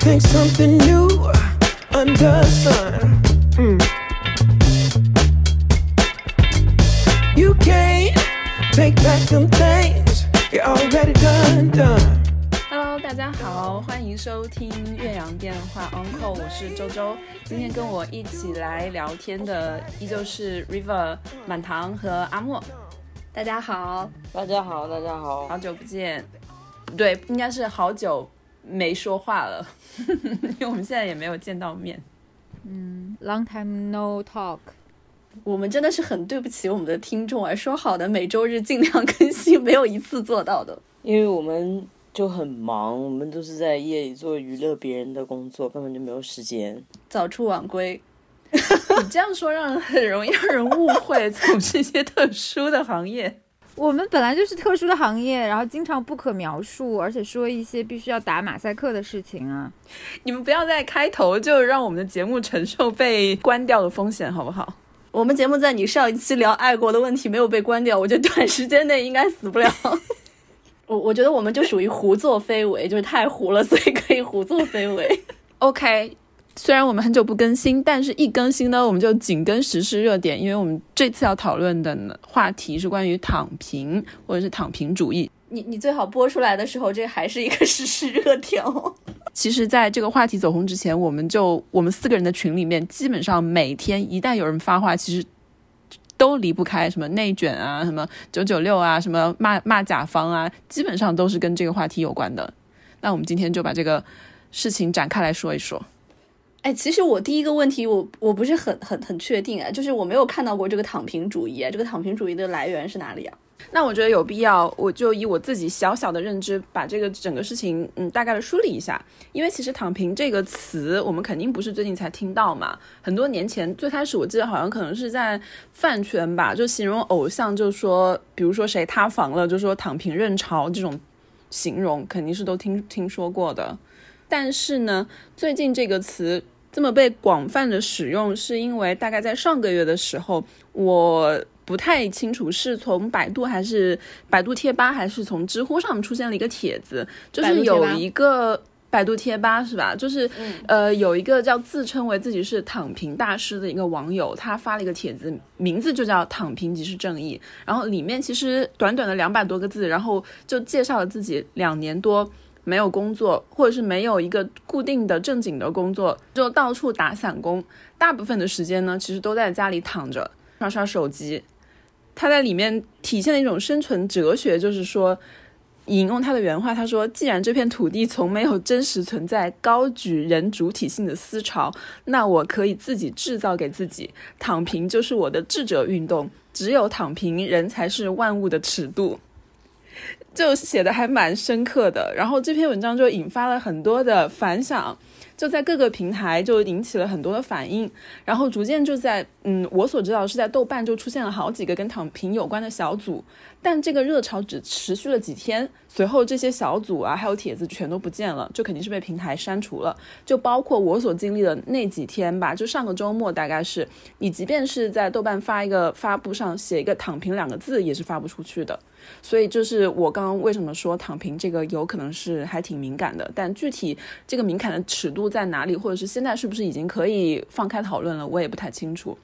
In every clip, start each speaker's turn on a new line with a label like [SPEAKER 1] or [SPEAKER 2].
[SPEAKER 1] think something new under the sun. Mm. You can't take back them things you already done done.
[SPEAKER 2] Hello，大家好，欢迎收听岳阳电话 Uncle，我是周周。今天跟我一起来聊天的依旧是 River、满堂和阿莫。大家好，
[SPEAKER 3] 大家好，大家好，
[SPEAKER 2] 好久不见。对，应该是好久没说话了，因为我们现在也没有见到面。
[SPEAKER 4] 嗯，long time no talk。
[SPEAKER 2] 我们真的是很对不起我们的听众啊！说好的每周日尽量更新，没有一次做到的。
[SPEAKER 3] 因为我们就很忙，我们都是在夜里做娱乐别人的工作，根本就没有时间。
[SPEAKER 2] 早出晚归，你这样说让人很容易让人误会，从事一些特殊的行业。
[SPEAKER 4] 我们本来就是特殊的行业，然后经常不可描述，而且说一些必须要打马赛克的事情啊！
[SPEAKER 2] 你们不要在开头就让我们的节目承受被关掉的风险，好不好？我们节目在你上一期聊爱国的问题没有被关掉，我觉得短时间内应该死不了。我我觉得我们就属于胡作非为，就是太胡了，所以可以胡作非为。OK，虽然我们很久不更新，但是一更新呢，我们就紧跟时事热点，因为我们这次要讨论的话题是关于躺平或者是躺平主义。你你最好播出来的时候，这还是一个时事热点哦。其实，在这个话题走红之前，我们就我们四个人的群里面，基本上每天一旦有人发话，其实都离不开什么内卷啊，什么九九六啊，什么骂骂甲方啊，基本上都是跟这个话题有关的。那我们今天就把这个事情展开来说一说。哎，其实我第一个问题，我我不是很很很确定啊，就是我没有看到过这个躺平主义，这个躺平主义的来源是哪里啊？那我觉得有必要，我就以我自己小小的认知，把这个整个事情，嗯，大概的梳理一下。因为其实“躺平”这个词，我们肯定不是最近才听到嘛。很多年前，最开始我记得好像可能是在饭圈吧，就形容偶像，就说，比如说谁塌房了，就说“躺平认潮”这种形容，肯定是都听听说过的。但是呢，最近这个词这么被广泛的使用，是因为大概在上个月的时候，我。不太清楚是从百度还是百度贴吧，还是从知乎上出现了一个帖子，就是有一个百度贴吧是吧？就是呃，有一个叫自称为自己是躺平大师的一个网友，他发了一个帖子，名字就叫“躺平即是正义”，然后里面其实短短的两百多个字，然后就介绍了自己两年多没有工作，或者是没有一个固定的正经的工作，就到处打散工，大部分的时间呢，其实都在家里躺着刷刷手机。他在里面体现了一种生存哲学，就是说，引用他的原话，他说：“既然这片土地从没有真实存在高举人主体性的思潮，那我可以自己制造给自己。躺平就是我的智者运动，只有躺平，人才是万物的尺度。”就写的还蛮深刻的。然后这篇文章就引发了很多的反响。就在各个平台就引起了很多的反应，然后逐渐就在嗯，我所知道是在豆瓣就出现了好几个跟躺平有关的小组，但这个热潮只持续了几天，随后这些小组啊还有帖子全都不见了，就肯定是被平台删除了。就包括我所经历的那几天吧，就上个周末大概是，你即便是在豆瓣发一个发布上写一个“躺平”两个字，也是发不出去的。所以就是我刚刚为什么说躺平这个有可能是还挺敏感的，但具体这个敏感的尺度在哪里，或者是现在是不是已经可以放开讨论了，我也不太清楚。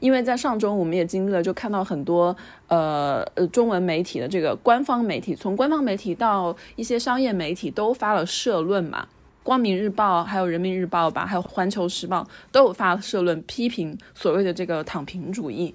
[SPEAKER 2] 因为在上周我们也经历了，就看到很多呃呃中文媒体的这个官方媒体，从官方媒体到一些商业媒体都发了社论嘛，光明日报还有人民日报吧，还有环球时报都有发社论批评所谓的这个躺平主义。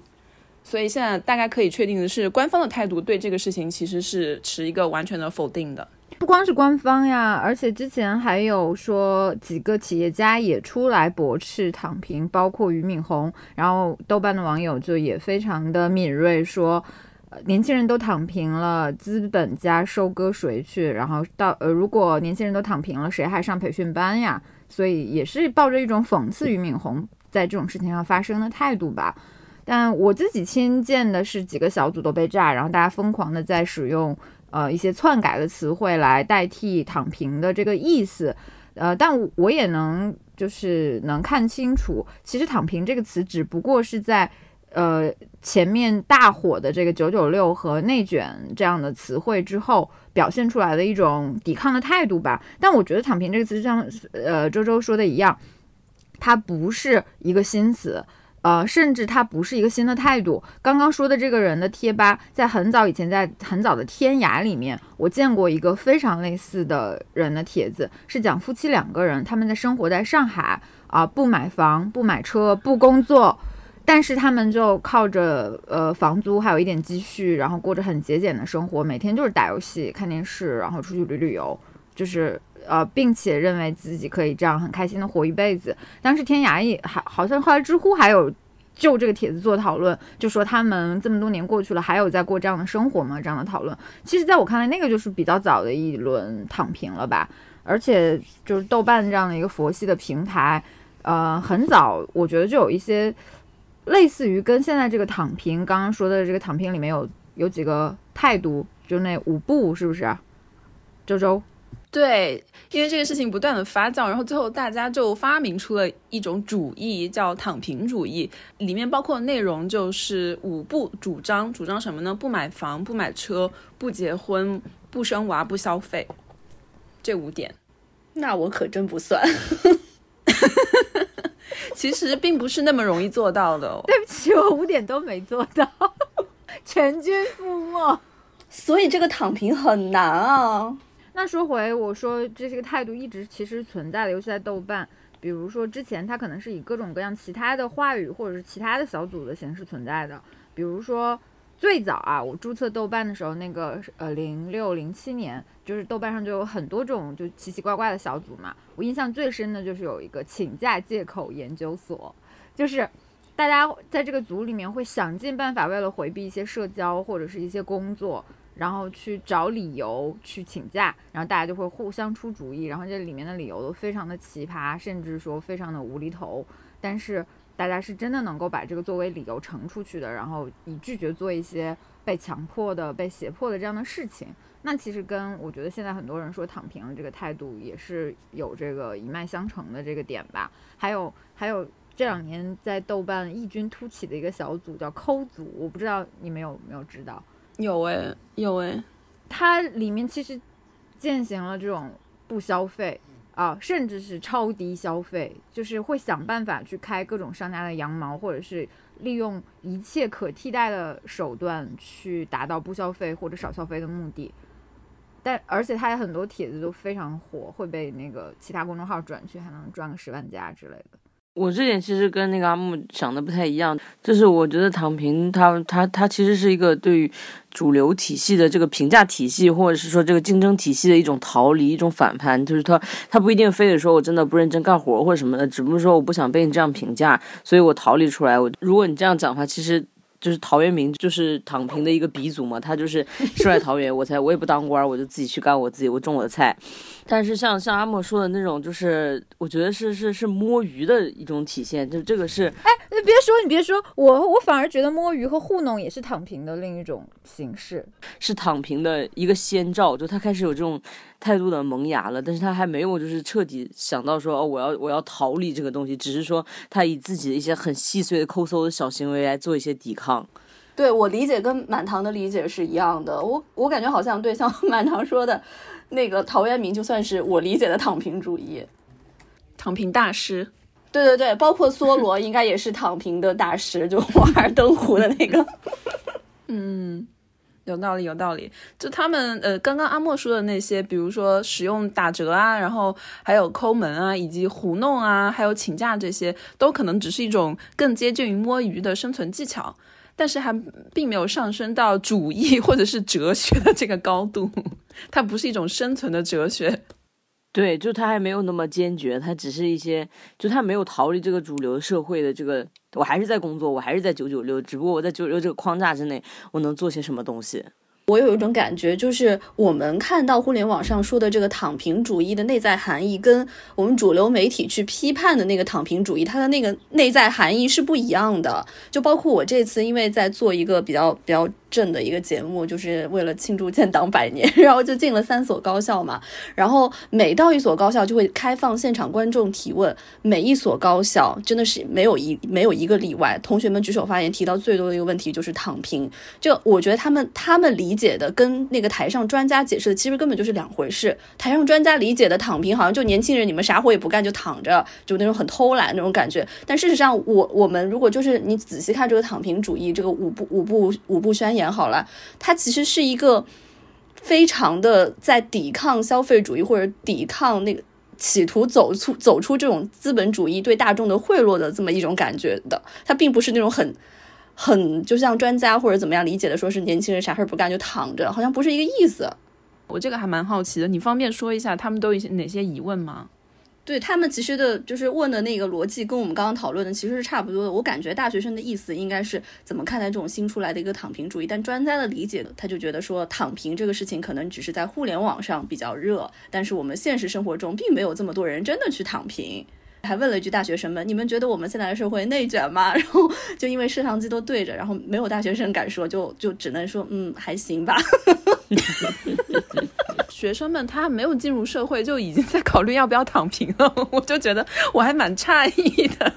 [SPEAKER 2] 所以现在大概可以确定的是，官方的态度对这个事情其实是持一个完全的否定的。
[SPEAKER 4] 不光是官方呀，而且之前还有说几个企业家也出来驳斥躺平，包括俞敏洪。然后豆瓣的网友就也非常的敏锐，说呃年轻人都躺平了，资本家收割谁去？然后到呃，如果年轻人都躺平了，谁还上培训班呀？所以也是抱着一种讽刺俞敏洪在这种事情上发生的态度吧。但我自己亲见的是几个小组都被炸，然后大家疯狂的在使用呃一些篡改的词汇来代替躺平的这个意思，呃，但我也能就是能看清楚，其实躺平这个词只不过是在呃前面大火的这个九九六和内卷这样的词汇之后，表现出来的一种抵抗的态度吧。但我觉得“躺平”这个词，就像呃周周说的一样，它不是一个新词。呃，甚至它不是一个新的态度。刚刚说的这个人的贴吧，在很早以前，在很早的天涯里面，我见过一个非常类似的人的帖子，是讲夫妻两个人，他们在生活在上海啊，不买房，不买车，不工作，但是他们就靠着呃房租还有一点积蓄，然后过着很节俭的生活，每天就是打游戏、看电视，然后出去旅旅游，就是。呃，并且认为自己可以这样很开心的活一辈子。当时天涯也还好像后来知乎还有就这个帖子做讨论，就说他们这么多年过去了，还有在过这样的生活吗？这样的讨论，其实在我看来，那个就是比较早的一轮躺平了吧。而且就是豆瓣这样的一个佛系的平台，呃，很早我觉得就有一些类似于跟现在这个躺平刚刚说的这个躺平里面有有几个态度，就那五步是不是？周周。
[SPEAKER 5] 对，因为这个事情不断的发酵，然后最后大家就发明出了一种主义，叫躺平主义。里面包括的内容就是五不主张，主张什么呢？不买房，不买车，不结婚，不生娃，不消费，这五点。
[SPEAKER 3] 那我可真不算。
[SPEAKER 5] 其实并不是那么容易做到的。
[SPEAKER 4] 哦对不起，我五点都没做到，全军覆没。
[SPEAKER 3] 所以这个躺平很难啊。
[SPEAKER 4] 那说回我说，这些个态度一直其实存在的，尤其在豆瓣。比如说之前它可能是以各种各样其他的话语或者是其他的小组的形式存在的。比如说最早啊，我注册豆瓣的时候，那个呃零六零七年，就是豆瓣上就有很多种就奇奇怪怪的小组嘛。我印象最深的就是有一个请假借口研究所，就是大家在这个组里面会想尽办法为了回避一些社交或者是一些工作。然后去找理由去请假，然后大家就会互相出主意，然后这里面的理由都非常的奇葩，甚至说非常的无厘头。但是大家是真的能够把这个作为理由呈出去的，然后以拒绝做一些被强迫的、被胁迫的这样的事情。那其实跟我觉得现在很多人说躺平这个态度也是有这个一脉相承的这个点吧。还有还有这两年在豆瓣异军突起的一个小组叫抠组，我不知道你们有没有知道。
[SPEAKER 5] 有哎，有哎，
[SPEAKER 4] 它里面其实践行了这种不消费啊，甚至是超低消费，就是会想办法去开各种商家的羊毛，或者是利用一切可替代的手段去达到不消费或者少消费的目的。但而且它有很多帖子都非常火，会被那个其他公众号转去，还能赚个十万加之类的。
[SPEAKER 3] 我这点其实跟那个阿木想的不太一样，就是我觉得躺平，它它它其实是一个对于主流体系的这个评价体系，或者是说这个竞争体系的一种逃离，一种反叛，就是他他不一定非得说我真的不认真干活或者什么的，只不过说我不想被你这样评价，所以我逃离出来。我如果你这样讲的话，其实。就是陶渊明，就是躺平的一个鼻祖嘛。他就是世外桃源，我才我也不当官，我就自己去干我自己，我种我的菜。但是像像阿莫说的那种，就是我觉得是是是摸鱼的一种体现。就这个是，
[SPEAKER 4] 哎，你别说，你别说，我我反而觉得摸鱼和糊弄也是躺平的另一种形式，
[SPEAKER 3] 是躺平的一个先兆。就他开始有这种。态度的萌芽了，但是他还没有就是彻底想到说哦，我要我要逃离这个东西，只是说他以自己的一些很细碎的抠搜的小行为来做一些抵抗。
[SPEAKER 5] 对我理解跟满堂的理解是一样的，我我感觉好像对像满堂说的那个陶渊明，就算是我理解的躺平主义，躺平大师。对对对，包括梭罗应该也是躺平的大师，就瓦尔登湖的那个。嗯。有道理，有道理。就他们呃，刚刚阿莫说的那些，比如说使用打折啊，然后还有抠门啊，以及糊弄啊，还有请假这些，都可能只是一种更接近于摸鱼的生存技巧，但是还并没有上升到主义或者是哲学的这个高度。它不是一种生存的哲学。
[SPEAKER 3] 对，就他还没有那么坚决，他只是一些，就他没有逃离这个主流社会的这个。我还是在工作，我还是在九九六，只不过我在九九六这个框架之内，我能做些什么东西？
[SPEAKER 5] 我有一种感觉，就是我们看到互联网上说的这个躺平主义的内在含义，跟我们主流媒体去批判的那个躺平主义，它的那个内在含义是不一样的。就包括我这次，因为在做一个比较比较。正的一个节目，就是为了庆祝建党百年，然后就进了三所高校嘛。然后每到一所高校，就会开放现场观众提问。每一所高校真的是没有一没有一个例外，同学们举手发言提到最多的一个问题就是躺平。就我觉得他们他们理解的跟那个台上专家解释的其实根本就是两回事。台上专家理解的躺平，好像就年轻人你们啥活也不干就躺着，就那种很偷懒那种感觉。但事实上，我我们如果就是你仔细看这个躺平主义这个五步五步五步宣言。好了，它其实是一个非常的在抵抗消费主义或者抵抗那个企图走出走出这种资本主义对大众的贿赂的这么一种感觉的。它并不是那种很很就像专家或者怎么样理解的，说是年轻人啥事儿不干就躺着，好像不是一个意思。
[SPEAKER 2] 我这个还蛮好奇的，你方便说一下他们都有些哪些疑问吗？
[SPEAKER 5] 对他们其实的，就是问的那个逻辑，跟我们刚刚讨论的其实是差不多的。我感觉大学生的意思应该是怎么看待这种新出来的一个躺平主义，但专家的理解，他就觉得说躺平这个事情可能只是在互联网上比较热，但是我们现实生活中并没有这么多人真的去躺平。还问了一句大学生们：你们觉得我们现在的社会内卷吗？然后就因为摄像机都对着，然后没有大学生敢说，就就只能说嗯还行吧。
[SPEAKER 2] 学生们他没有进入社会就已经在考虑要不要躺平了，我就觉得我还蛮诧异的。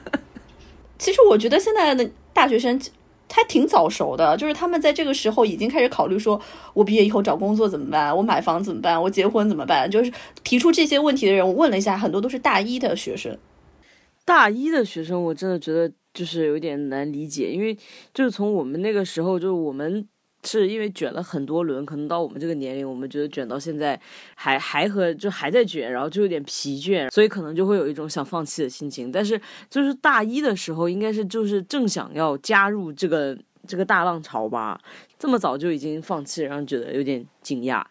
[SPEAKER 5] 其实我觉得现在的大学生他挺早熟的，就是他们在这个时候已经开始考虑说，我毕业以后找工作怎么办？我买房怎么办？我结婚怎么办？就是提出这些问题的人，我问了一下，很多都是大一的学生。
[SPEAKER 3] 大一的学生，我真的觉得就是有点难理解，因为就是从我们那个时候，就是我们。是因为卷了很多轮，可能到我们这个年龄，我们觉得卷到现在还还和就还在卷，然后就有点疲倦，所以可能就会有一种想放弃的心情。但是就是大一的时候，应该是就是正想要加入这个这个大浪潮吧，这么早就已经放弃，然后觉得有点惊讶。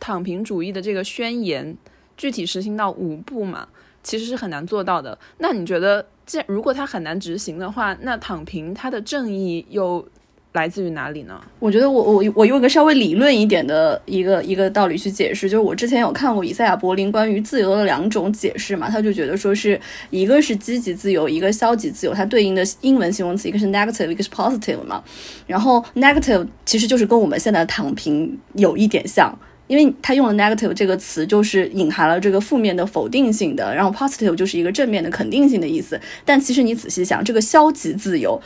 [SPEAKER 2] 躺平主义的这个宣言具体实行到五步嘛，其实是很难做到的。那你觉得，既然如果它很难执行的话，那躺平它的正义又？来自于哪里呢？
[SPEAKER 5] 我觉得我我我用一个稍微理论一点的一个一个道理去解释，就是我之前有看过以赛亚柏林关于自由的两种解释嘛，他就觉得说是一个是积极自由，一个消极自由，它对应的英文形容词一个是 negative，一个是 positive 嘛。然后 negative 其实就是跟我们现在躺平有一点像，因为他用了 negative 这个词，就是隐含了这个负面的否定性的，然后 positive 就是一个正面的肯定性的意思。但其实你仔细想，这个消极自由。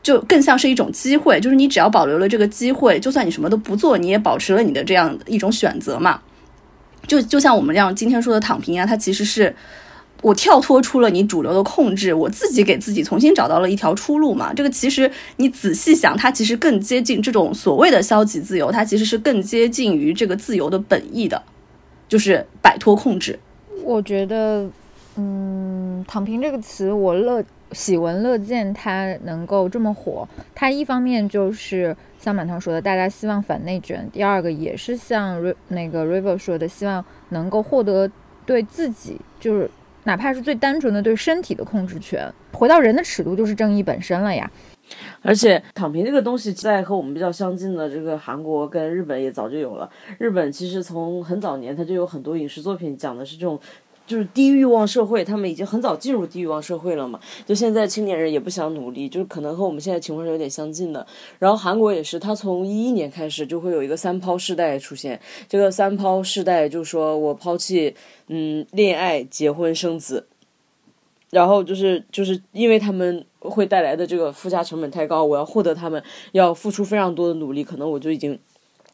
[SPEAKER 5] 就更像是一种机会，就是你只要保留了这个机会，就算你什么都不做，你也保持了你的这样一种选择嘛。就就像我们这样今天说的躺平啊，它其实是我跳脱出了你主流的控制，我自己给自己重新找到了一条出路嘛。这个其实你仔细想，它其实更接近这种所谓的消极自由，它其实是更接近于这个自由的本意的，就是摆脱控制。
[SPEAKER 4] 我觉得，嗯，躺平这个词，我乐。喜闻乐见，它能够这么火。它一方面就是像满堂说的，大家希望反内卷；第二个也是像那个 River 说的，希望能够获得对自己，就是哪怕是最单纯的对身体的控制权。回到人的尺度，就是正义本身了呀。
[SPEAKER 3] 而且躺平这个东西，在和我们比较相近的这个韩国跟日本也早就有了。日本其实从很早年，它就有很多影视作品讲的是这种。就是低欲望社会，他们已经很早进入低欲望社会了嘛。就现在青年人也不想努力，就是可能和我们现在情况是有点相近的。然后韩国也是，他从一一年开始就会有一个三抛世代出现。这个三抛世代就是说我抛弃嗯恋爱、结婚、生子，然后就是就是因为他们会带来的这个附加成本太高，我要获得他们要付出非常多的努力，可能我就已经。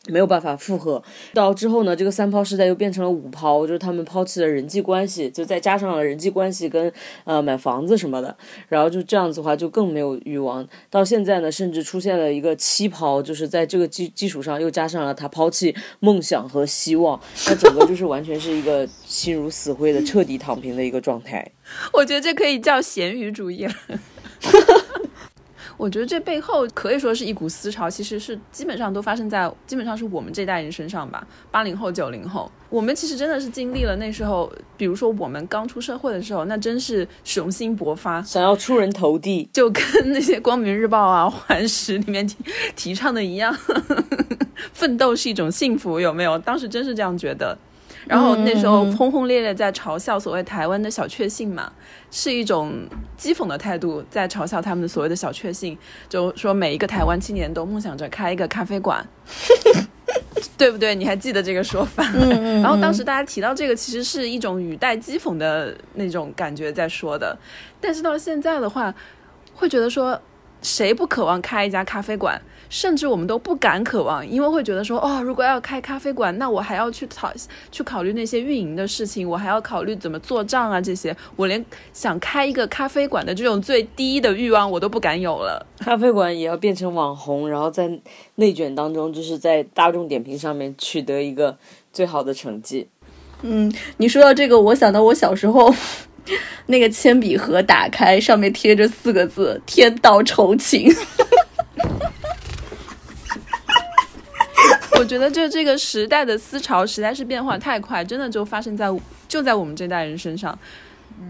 [SPEAKER 3] 没有办法复合，到之后呢，这个三抛时代又变成了五抛，就是他们抛弃了人际关系，就再加上了人际关系跟呃买房子什么的，然后就这样子的话就更没有欲望。到现在呢，甚至出现了一个七抛，就是在这个基基础上又加上了他抛弃梦想和希望，那整个就是完全是一个心如死灰的彻底躺平的一个状态。
[SPEAKER 2] 我觉得这可以叫咸鱼主义了。我觉得这背后可以说是一股思潮，其实是基本上都发生在基本上是我们这代人身上吧。八零后、九零后，我们其实真的是经历了那时候，比如说我们刚出社会的时候，那真是雄心勃发，
[SPEAKER 3] 想要出人头地，
[SPEAKER 2] 就跟那些光明日报啊、环时里面提提倡的一样，奋 奋斗是一种幸福，有没有？当时真是这样觉得。然后那时候轰轰烈烈在嘲笑所谓台湾的小确幸嘛，是一种讥讽的态度，在嘲笑他们的所谓的小确幸，就说每一个台湾青年都梦想着开一个咖啡馆，对不对？你还记得这个说法？然后当时大家提到这个，其实是一种语带讥讽的那种感觉在说的，但是到现在的话，会觉得说。谁不渴望开一家咖啡馆？甚至我们都不敢渴望，因为会觉得说，哦，如果要开咖啡馆，那我还要去考去考虑那些运营的事情，我还要考虑怎么做账啊，这些，我连想开一个咖啡馆的这种最低的欲望我都不敢有了。
[SPEAKER 3] 咖啡馆也要变成网红，然后在内卷当中，就是在大众点评上面取得一个最好的成绩。
[SPEAKER 5] 嗯，你说到这个，我想到我小时候。那个铅笔盒打开，上面贴着四个字“天道酬勤”。
[SPEAKER 2] 我觉得，就这个时代的思潮实在是变化太快，真的就发生在就在我们这代人身上。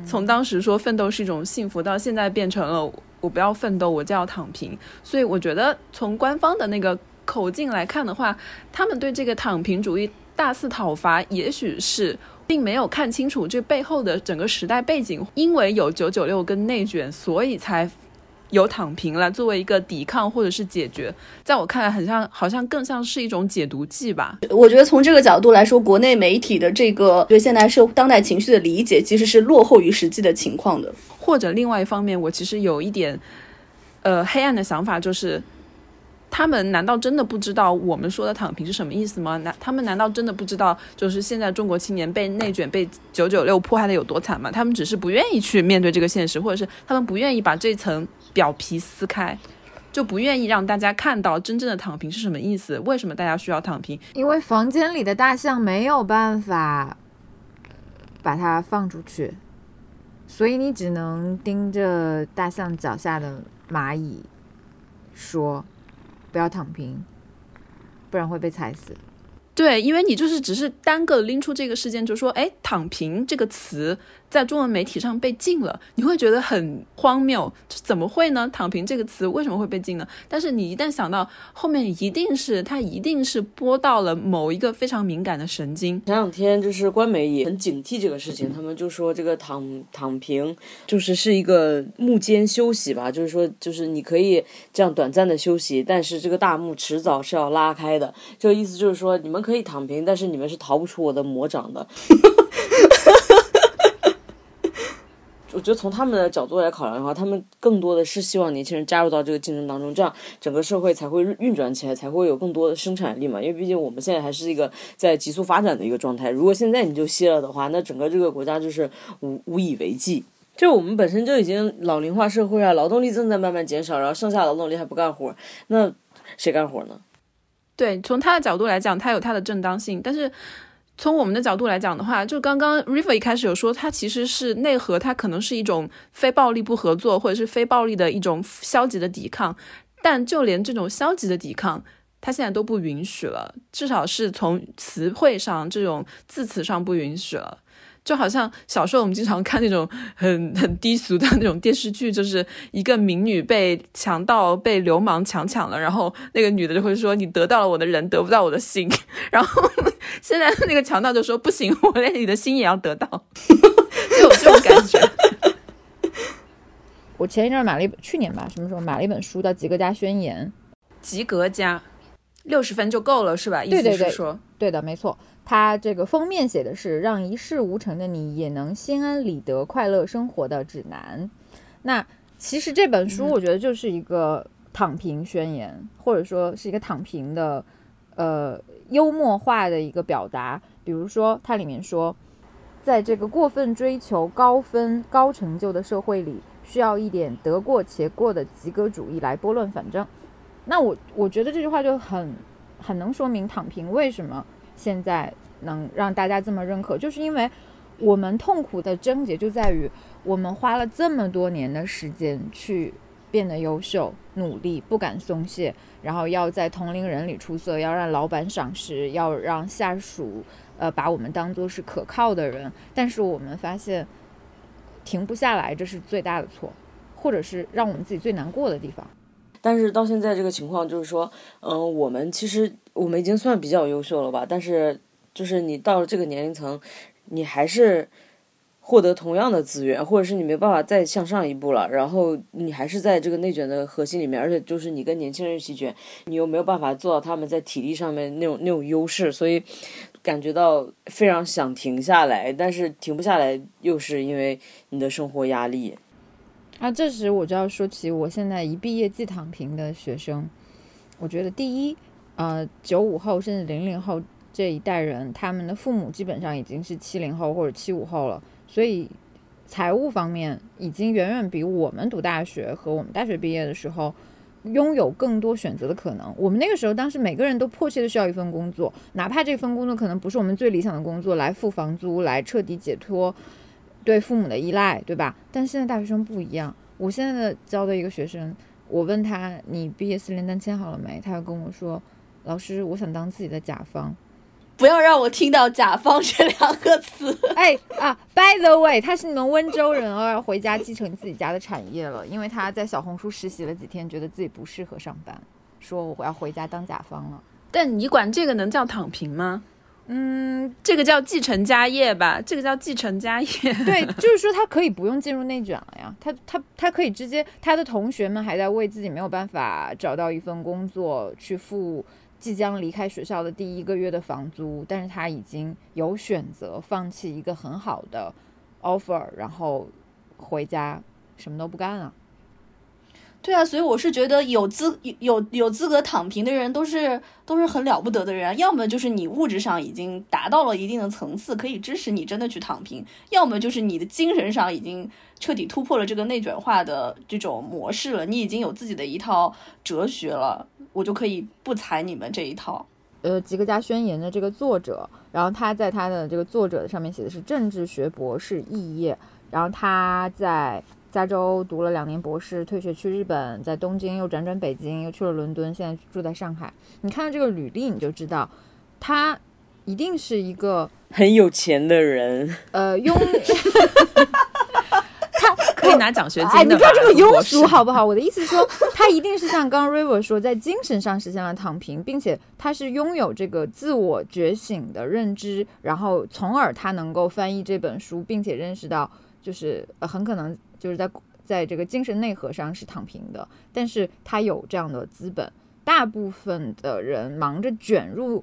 [SPEAKER 2] 从当时说奋斗是一种幸福，到现在变成了我不要奋斗，我就要躺平。所以，我觉得从官方的那个口径来看的话，他们对这个躺平主义大肆讨伐，也许是。并没有看清楚这背后的整个时代背景，因为有九九六跟内卷，所以才有躺平来作为一个抵抗或者是解决。在我看来，很像，好像更像是一种解毒剂吧。
[SPEAKER 5] 我觉得从这个角度来说，国内媒体的这个对现代社当代情绪的理解，其实是落后于实际的情况的。
[SPEAKER 2] 或者另外一方面，我其实有一点，呃，黑暗的想法，就是。他们难道真的不知道我们说的躺平是什么意思吗？难，他们难道真的不知道，就是现在中国青年被内卷、被九九六迫害的有多惨吗？他们只是不愿意去面对这个现实，或者是他们不愿意把这层表皮撕开，就不愿意让大家看到真正的躺平是什么意思？为什么大家需要躺平？
[SPEAKER 4] 因为房间里的大象没有办法把它放出去，所以你只能盯着大象脚下的蚂蚁说。不要躺平，不然会被踩死。
[SPEAKER 2] 对，因为你就是只是单个拎出这个事件，就说，哎，躺平这个词。在中文媒体上被禁了，你会觉得很荒谬，这怎么会呢？躺平这个词为什么会被禁呢？但是你一旦想到后面一定是它一定是播到了某一个非常敏感的神经。
[SPEAKER 3] 前两天就是官媒也很警惕这个事情，他们就说这个躺躺平就是是一个幕间休息吧，就是说就是你可以这样短暂的休息，但是这个大幕迟早是要拉开的。这个意思就是说你们可以躺平，但是你们是逃不出我的魔掌的。我觉得从他们的角度来考量的话，他们更多的是希望年轻人加入到这个竞争当中，这样整个社会才会运转起来，才会有更多的生产力嘛。因为毕竟我们现在还是一个在急速发展的一个状态。如果现在你就歇了的话，那整个这个国家就是无无以为继。就我们本身就已经老龄化社会啊，劳动力正在慢慢减少，然后剩下劳动力还不干活，那谁干活呢？
[SPEAKER 2] 对，从他的角度来讲，他有他的正当性，但是。从我们的角度来讲的话，就刚刚 River 一开始有说，它其实是内核，它可能是一种非暴力不合作，或者是非暴力的一种消极的抵抗。但就连这种消极的抵抗，它现在都不允许了，至少是从词汇上、这种字词上不允许了。就好像小时候我们经常看那种很很低俗的那种电视剧，就是一个民女被强盗、被流氓强抢了，然后那个女的就会说：“你得到了我的人，得不到我的心。”然后现在那个强盗就说：“不行，我连你的心也要得到。”就有这种感觉。
[SPEAKER 4] 我前一阵买了一本，去年吧，什么时候买了一本书叫《及格家宣言》，
[SPEAKER 2] 及格家六十分就够了，是吧？
[SPEAKER 4] 对对对，对的，没错。它这个封面写的是让一事无成的你也能心安理得、快乐生活的指南。那其实这本书我觉得就是一个躺平宣言，或者说是一个躺平的呃幽默化的一个表达。比如说，它里面说，在这个过分追求高分、高成就的社会里，需要一点得过且过的及格主义来拨乱反正。那我我觉得这句话就很很能说明躺平为什么。现在能让大家这么认可，就是因为我们痛苦的症结就在于，我们花了这么多年的时间去变得优秀、努力、不敢松懈，然后要在同龄人里出色，要让老板赏识，要让下属呃把我们当做是可靠的人。但是我们发现停不下来，这是最大的错，或者是让我们自己最难过的地方。
[SPEAKER 3] 但是到现在这个情况就是说，嗯，我们其实。我们已经算比较优秀了吧，但是就是你到了这个年龄层，你还是。获得同样的资源，或者是你没办法再向上一步了，然后你还是在这个内卷的核心里面，而且就是你跟年轻人一起卷，你又没有办法做到他们在体力上面那种那种优势，所以感觉到非常想停下来，但是停不下来，又是因为你的生活压力。
[SPEAKER 4] 啊，这时我就要说起我现在一毕业即躺平的学生，我觉得第一，呃，九五后甚至零零后这一代人，他们的父母基本上已经是七零后或者七五后了。所以，财务方面已经远远比我们读大学和我们大学毕业的时候拥有更多选择的可能。我们那个时候，当时每个人都迫切的需要一份工作，哪怕这份工作可能不是我们最理想的工作，来付房租，来彻底解脱对父母的依赖，对吧？但现在大学生不一样。我现在的教的一个学生，我问他你毕业四年单签好了没？他跟我说，老师，我想当自己的甲方。
[SPEAKER 5] 不要让我听到“甲方”这两个词。
[SPEAKER 4] 哎啊，By the way，他是你们温州人哦，要回家继承自己家的产业了。因为他在小红书实习了几天，觉得自己不适合上班，说我要回家当甲方了。
[SPEAKER 2] 但你管这个能叫躺平吗？
[SPEAKER 4] 嗯，
[SPEAKER 2] 这个叫继承家业吧，这个叫继承家业。
[SPEAKER 4] 对，就是说他可以不用进入内卷了呀，他他他可以直接，他的同学们还在为自己没有办法找到一份工作去付。即将离开学校的第一个月的房租，但是他已经有选择放弃一个很好的 offer，然后回家什么都不干了。
[SPEAKER 5] 对啊，所以我是觉得有资有有资格躺平的人都是都是很了不得的人，要么就是你物质上已经达到了一定的层次，可以支持你真的去躺平；要么就是你的精神上已经彻底突破了这个内卷化的这种模式了，你已经有自己的一套哲学了。我就可以不踩你们这一套。
[SPEAKER 4] 呃，《吉格加宣言》的这个作者，然后他在他的这个作者的上面写的是政治学博士肄业，然后他在加州读了两年博士，退学去日本，在东京又辗转北京，又去了伦敦，现在住在上海。你看到这个履历，你就知道他一定是一个
[SPEAKER 3] 很有钱的人。
[SPEAKER 4] 呃，拥。
[SPEAKER 2] 可以拿奖学金的。
[SPEAKER 4] 哎，你不要这么庸俗好不好？我的意思是说，他一定是像刚刚 River 说，在精神上实现了躺平，并且他是拥有这个自我觉醒的认知，然后从而他能够翻译这本书，并且认识到，就是很可能就是在在这个精神内核上是躺平的，但是他有这样的资本。大部分的人忙着卷入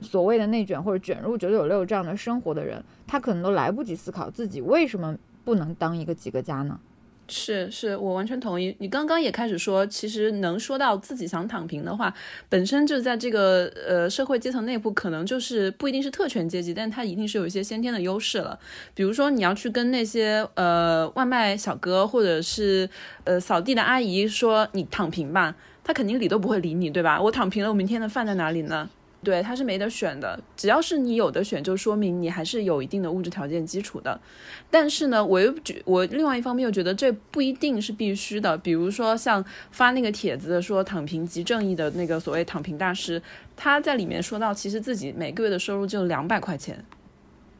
[SPEAKER 4] 所谓的内卷或者卷入九九六这样的生活的人，他可能都来不及思考自己为什么。不能当一个几个家呢？
[SPEAKER 2] 是是，我完全同意。你刚刚也开始说，其实能说到自己想躺平的话，本身就在这个呃社会阶层内部，可能就是不一定是特权阶级，但他一定是有一些先天的优势了。比如说，你要去跟那些呃外卖小哥或者是呃扫地的阿姨说你躺平吧，他肯定理都不会理你，对吧？我躺平了，我明天的饭在哪里呢？对，他是没得选的。只要是你有的选，就说明你还是有一定的物质条件基础的。但是呢，我又觉我另外一方面又觉得这不一定是必须的。比如说像发那个帖子说躺平即正义的那个所谓躺平大师，他在里面说到，其实自己每个月的收入就两百块钱。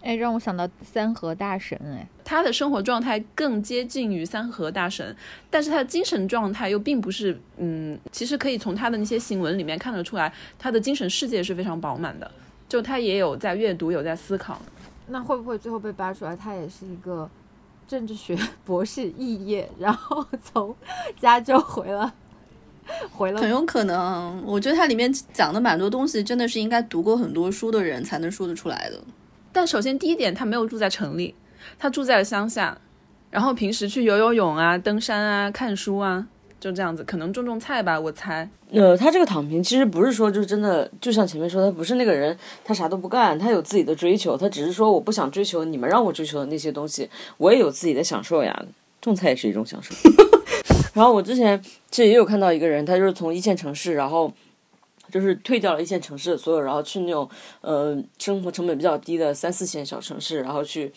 [SPEAKER 4] 哎，让我想到三和大神哎，
[SPEAKER 2] 他的生活状态更接近于三和大神，但是他的精神状态又并不是，嗯，其实可以从他的那些行文里面看得出来，他的精神世界是非常饱满的，就他也有在阅读，有在思考。
[SPEAKER 4] 那会不会最后被扒出来，他也是一个政治学博士肄业，然后从加州回了，回了？
[SPEAKER 5] 很有可能，我觉得他里面讲的蛮多东西，真的是应该读过很多书的人才能说得出来的。
[SPEAKER 2] 但首先第一点，他没有住在城里，他住在了乡下，然后平时去游游泳啊、登山啊、看书啊，就这样子，可能种种菜吧，我猜。
[SPEAKER 3] 呃，他这个躺平其实不是说就真的，就像前面说，他不是那个人，他啥都不干，他有自己的追求，他只是说我不想追求你们让我追求的那些东西，我也有自己的享受呀，种菜也是一种享受。然后我之前其实也有看到一个人，他就是从一线城市，然后。就是退掉了一线城市所有，然后去那种呃生活成本比较低的三四线小城市，然后去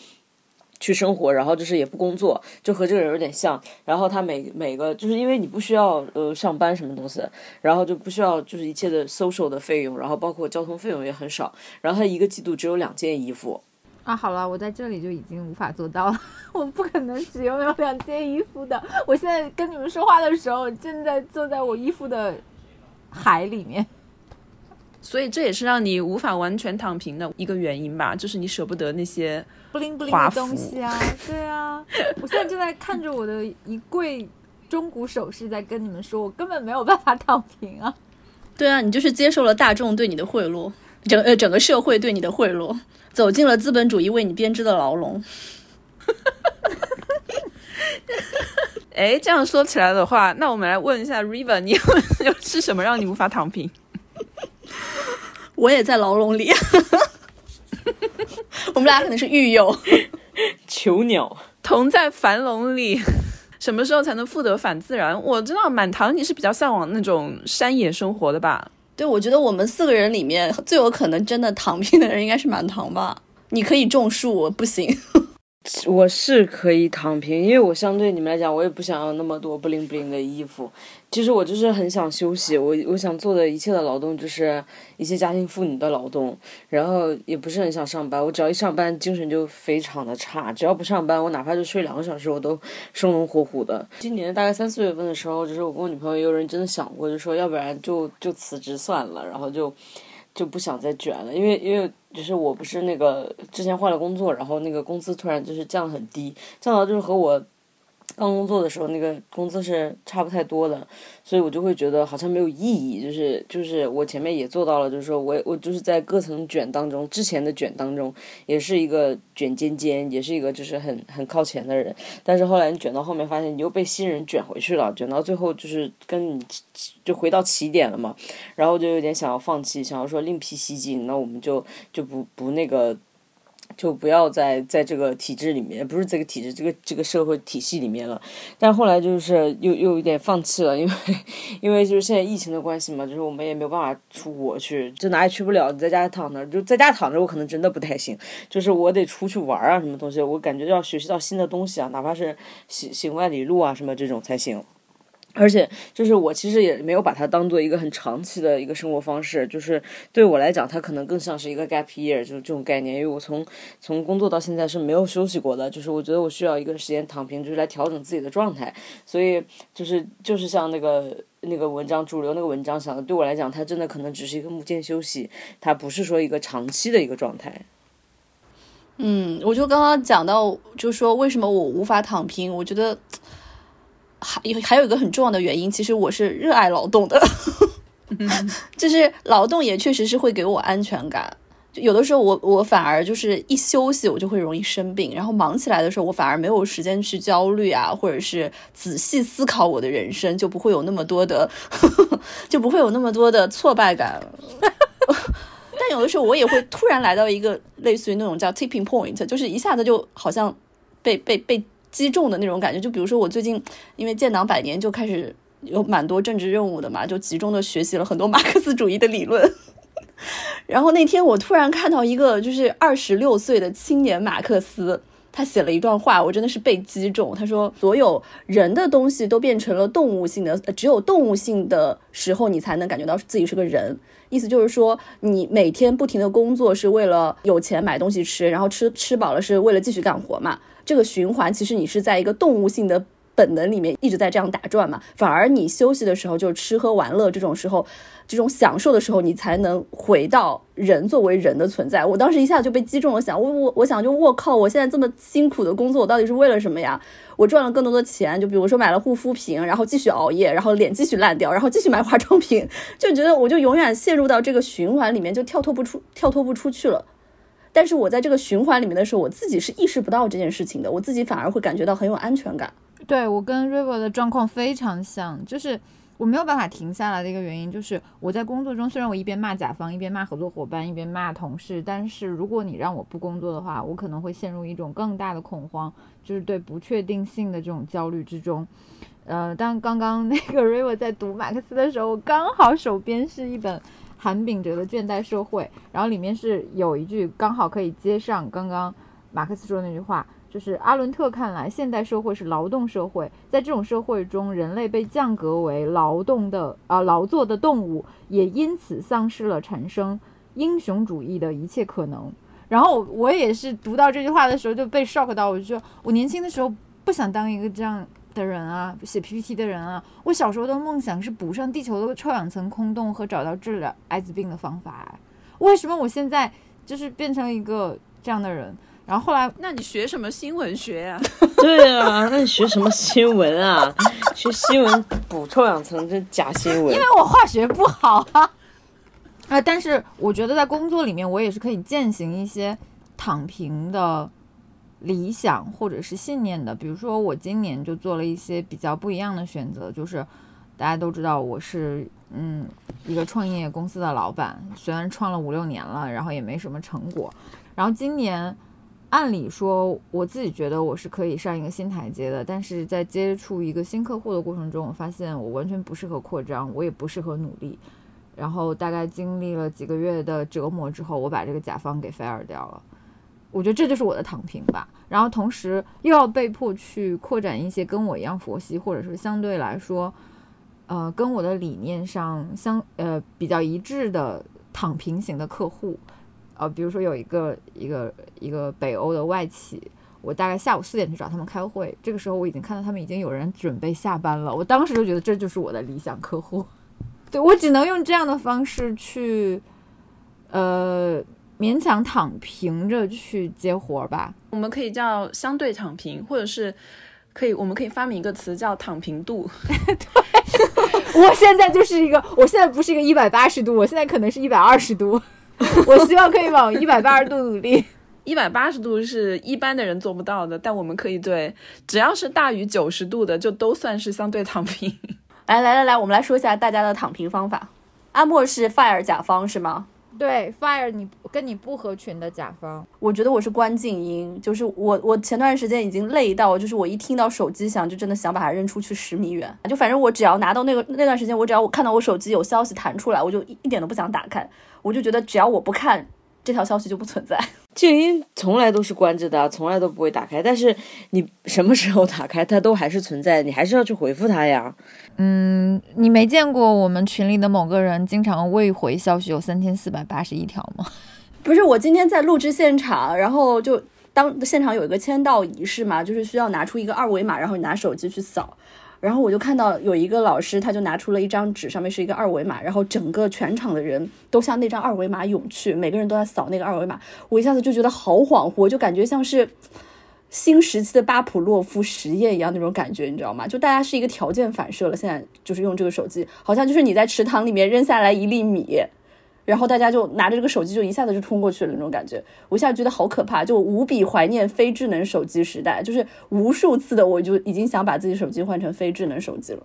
[SPEAKER 3] 去生活，然后就是也不工作，就和这个人有点像。然后他每每个就是因为你不需要呃上班什么东西，然后就不需要就是一切的 social 的费用，然后包括交通费用也很少。然后他一个季度只有两件衣服
[SPEAKER 4] 啊。好了，我在这里就已经无法做到了，我不可能只拥有两件衣服的。我现在跟你们说话的时候，正在坐在我衣服的海里面。
[SPEAKER 2] 所以这也是让你无法完全躺平的一个原因吧，就是你舍不得那些
[SPEAKER 4] 不灵不灵的东西啊。对啊，我现在正在看着我的一柜中古首饰，在跟你们说，我根本没有办法躺平啊。
[SPEAKER 5] 对啊，你就是接受了大众对你的贿赂，整呃整个社会对你的贿赂，走进了资本主义为你编织的牢笼。
[SPEAKER 2] 哎，这样说起来的话，那我们来问一下 River，你有 是什么让你无法躺平？
[SPEAKER 5] 我也在牢笼里，我们俩可能是狱友，
[SPEAKER 3] 囚鸟
[SPEAKER 2] 同在樊笼里。什么时候才能复得返自然？我知道满堂你是比较向往那种山野生活的吧？
[SPEAKER 5] 对，我觉得我们四个人里面最有可能真的躺平的人应该是满堂吧？你可以种树，我不行。
[SPEAKER 3] 我是可以躺平，因为我相对你们来讲，我也不想要那么多不灵不灵的衣服。其实我就是很想休息，我我想做的一切的劳动就是一些家庭妇女的劳动，然后也不是很想上班。我只要一上班，精神就非常的差。只要不上班，我哪怕就睡两个小时，我都生龙活虎的。今年大概三四月份的时候，就是我跟我女朋友也有人真的想过，就说要不然就就辞职算了，然后就就不想再卷了，因为因为。就是我不是那个之前换了工作，然后那个工资突然就是降很低，降到就是和我。刚工作的时候，那个工资是差不太多的，所以我就会觉得好像没有意义。就是就是我前面也做到了，就是说我我就是在各层卷当中，之前的卷当中，也是一个卷尖尖，也是一个就是很很靠前的人。但是后来你卷到后面，发现你又被新人卷回去了，卷到最后就是跟你就回到起点了嘛。然后就有点想要放弃，想要说另辟蹊径，那我们就就不不那个。就不要在在这个体制里面，不是这个体制，这个这个社会体系里面了。但后来就是又又有点放弃了，因为 因为就是现在疫情的关系嘛，就是我们也没有办法出国去，就哪也去不了，你在家躺着，就在家躺着，我可能真的不太行。就是我得出去玩啊，什么东西，我感觉要学习到新的东西啊，哪怕是行行万里路啊，什么这种才行。而且，就是我其实也没有把它当做一个很长期的一个生活方式，就是对我来讲，它可能更像是一个 gap year，就是这种概念。因为我从从工作到现在是没有休息过的，就是我觉得我需要一个时间躺平，就是来调整自己的状态。所以，就是就是像那个那个文章主流那个文章想的，对我来讲，它真的可能只是一个目前休息，它不是说一个长期的一个状态。
[SPEAKER 5] 嗯，我就刚刚讲到，就说为什么我无法躺平，我觉得。还有还有一个很重要的原因，其实我是热爱劳动的，就是劳动也确实是会给我安全感。有的时候我我反而就是一休息我就会容易生病，然后忙起来的时候我反而没有时间去焦虑啊，或者是仔细思考我的人生，就不会有那么多的 就不会有那么多的挫败感。但有的时候我也会突然来到一个类似于那种叫 tipping point，就是一下子就好像被被被。击中的那种感觉，就比如说我最近因为建党百年就开始有蛮多政治任务的嘛，就集中的学习了很多马克思主义的理论。然后那天我突然看到一个就是二十六岁的青年马克思，他写了一段话，我真的是被击中。他说：“所有人的东西都变成了动物性的，只有动物性的时候，你才能感觉到自己是个人。”意思就是说，你每天不停的工作是为了有钱买东西吃，然后吃吃饱了是为了继续干活嘛。这个循环其实你是在一个动物性的本能里面一直在这样打转嘛，反而你休息的时候就吃喝玩乐这种时候，这种享受的时候，你才能回到人作为人的存在。我当时一下就被击中了，想我我我想就我靠，我现在这么辛苦的工作，我到底是为了什么呀？我赚了更多的钱，就比如说买了护肤品，然后继续熬夜，然后脸继续烂掉，然后继续买化妆品，就觉得我就永远陷入到这个循环里面，就跳脱不出，跳脱不出去了。但是我在这个循环里面的时候，我自己是意识不到这件事情的，我自己反而会感觉到很有安全感。
[SPEAKER 4] 对我跟 River 的状况非常像，就是我没有办法停下来的一个原因，就是我在工作中虽然我一边骂甲方，一边骂合作伙伴，一边骂同事，但是如果你让我不工作的话，我可能会陷入一种更大的恐慌，就是对不确定性的这种焦虑之中。呃，当刚刚那个 River 在读马克思的时候，我刚好手边是一本。韩炳哲的《倦怠社会》，然后里面是有一句刚好可以接上刚刚马克思说的那句话，就是阿伦特看来，现代社会是劳动社会，在这种社会中，人类被降格为劳动的啊劳作的动物，也因此丧失了产生英雄主义的一切可能。然后我也是读到这句话的时候就被 shock 到，我就说我年轻的时候不想当一个这样的人啊，写 PPT 的人啊，我小时候的梦想是补上地球的臭氧层空洞和找到治疗艾滋病的方法。为什么我现在就是变成一个这样的人？然后后来，
[SPEAKER 2] 那你学什么新闻学呀？
[SPEAKER 3] 对啊，那你学什么新闻啊？学新闻补臭氧层，这假新闻。
[SPEAKER 4] 因为我化学不好啊。啊，但是我觉得在工作里面，我也是可以践行一些躺平的理想或者是信念的。比如说，我今年就做了一些比较不一样的选择，就是大家都知道我是嗯一个创业公司的老板，虽然创了五六年了，然后也没什么成果。然后今年按理说我自己觉得我是可以上一个新台阶的，但是在接触一个新客户的过程中，我发现我完全不适合扩张，我也不适合努力。然后大概经历了几个月的折磨之后，我把这个甲方给 fire 掉了。我觉得这就是我的躺平吧。然后同时又要被迫去扩展一些跟我一样佛系，或者是相对来说，呃，跟我的理念上相呃比较一致的躺平型的客户。呃，比如说有一个一个一个北欧的外企，我大概下午四点去找他们开会，这个时候我已经看到他们已经有人准备下班了。我当时就觉得这就是我的理想客户。对我只能用这样的方式去，呃，勉强躺平着去接活儿吧。
[SPEAKER 2] 我们可以叫相对躺平，或者是可以，我们可以发明一个词叫躺平度。
[SPEAKER 4] 对，我现在就是一个，我现在不是一个一百八十度，我现在可能是一百二十度。我希望可以往一百八十度努力。
[SPEAKER 2] 一百八十度是一般的人做不到的，但我们可以对，只要是大于九十度的，就都算是相对躺平。
[SPEAKER 5] 来来来来，我们来说一下大家的躺平方法。阿莫是 fire 甲方是吗？
[SPEAKER 4] 对，fire 你跟你不合群的甲方。
[SPEAKER 5] 我觉得我是关静音，就是我我前段时间已经累到，就是我一听到手机响，就真的想把它扔出去十米远。就反正我只要拿到那个那段时间，我只要我看到我手机有消息弹出来，我就一点都不想打开，我就觉得只要我不看。这条消息就不存在，
[SPEAKER 3] 静音从来都是关着的，从来都不会打开。但是你什么时候打开，它都还是存在，你还是要去回复它呀。
[SPEAKER 4] 嗯，你没见过我们群里的某个人经常未回消息有三千四百八十一条吗？
[SPEAKER 5] 不是，我今天在录制现场，然后就当现场有一个签到仪式嘛，就是需要拿出一个二维码，然后你拿手机去扫。然后我就看到有一个老师，他就拿出了一张纸，上面是一个二维码，然后整个全场的人都向那张二维码涌去，每个人都在扫那个二维码。我一下子就觉得好恍惚，就感觉像是新时期的巴甫洛夫实验一样那种感觉，你知道吗？就大家是一个条件反射了，现在就是用这个手机，好像就是你在池塘里面扔下来一粒米。然后大家就拿着这个手机，就一下子就冲过去了那种感觉，我现在觉得好可怕，就无比怀念非智能手机时代，就是无数次的我就已经想把自己手机换成非智能手机了，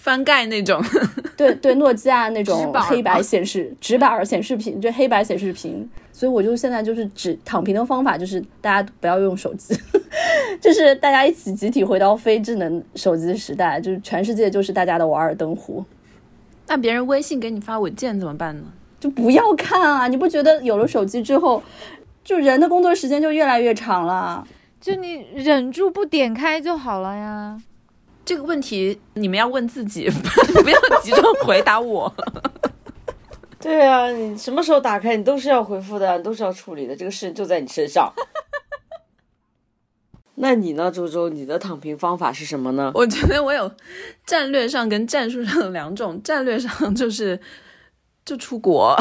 [SPEAKER 2] 翻盖那种，
[SPEAKER 5] 对对，诺基亚那种黑白显示直板显示屏，就黑白显示屏，所以我就现在就是只躺平的方法就是大家不要用手机，就是大家一起集体回到非智能手机时代，就是全世界就是大家的瓦尔登湖。
[SPEAKER 2] 那别人微信给你发文件怎么办呢？
[SPEAKER 5] 就不要看啊！你不觉得有了手机之后，就人的工作时间就越来越长了？
[SPEAKER 4] 就你忍住不点开就好了呀。
[SPEAKER 2] 这个问题你们要问自己，不要集中回答我。
[SPEAKER 3] 对啊，你什么时候打开，你都是要回复的，都是要处理的，这个事就在你身上。那你呢，周周？你的躺平方法是什么呢？
[SPEAKER 2] 我觉得我有战略上跟战术上的两种。战略上就是。就出国，